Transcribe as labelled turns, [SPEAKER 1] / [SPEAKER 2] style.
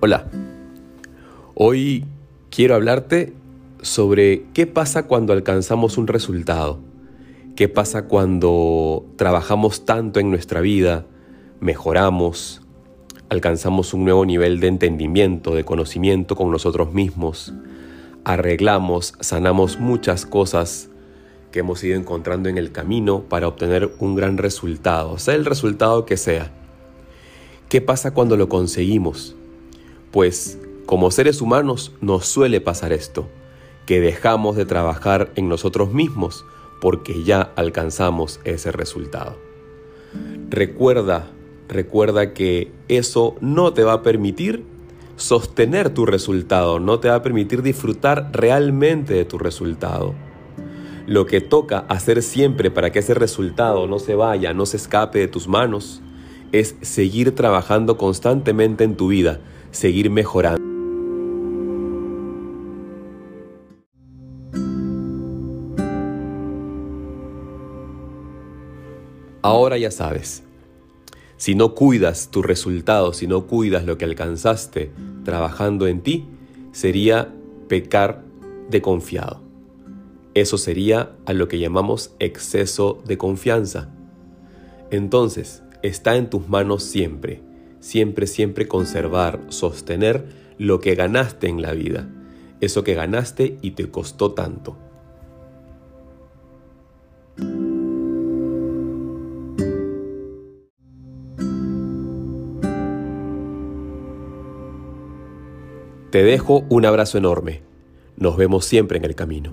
[SPEAKER 1] Hola, hoy quiero hablarte sobre qué pasa cuando alcanzamos un resultado, qué pasa cuando trabajamos tanto en nuestra vida, mejoramos, alcanzamos un nuevo nivel de entendimiento, de conocimiento con nosotros mismos, arreglamos, sanamos muchas cosas que hemos ido encontrando en el camino para obtener un gran resultado, sea el resultado que sea. ¿Qué pasa cuando lo conseguimos? Pues como seres humanos nos suele pasar esto, que dejamos de trabajar en nosotros mismos porque ya alcanzamos ese resultado. Recuerda, recuerda que eso no te va a permitir sostener tu resultado, no te va a permitir disfrutar realmente de tu resultado. Lo que toca hacer siempre para que ese resultado no se vaya, no se escape de tus manos, es seguir trabajando constantemente en tu vida, seguir mejorando. Ahora ya sabes, si no cuidas tus resultados, si no cuidas lo que alcanzaste trabajando en ti, sería pecar de confiado. Eso sería a lo que llamamos exceso de confianza. Entonces, está en tus manos siempre siempre, siempre conservar, sostener lo que ganaste en la vida, eso que ganaste y te costó tanto. Te dejo un abrazo enorme. Nos vemos siempre en el camino.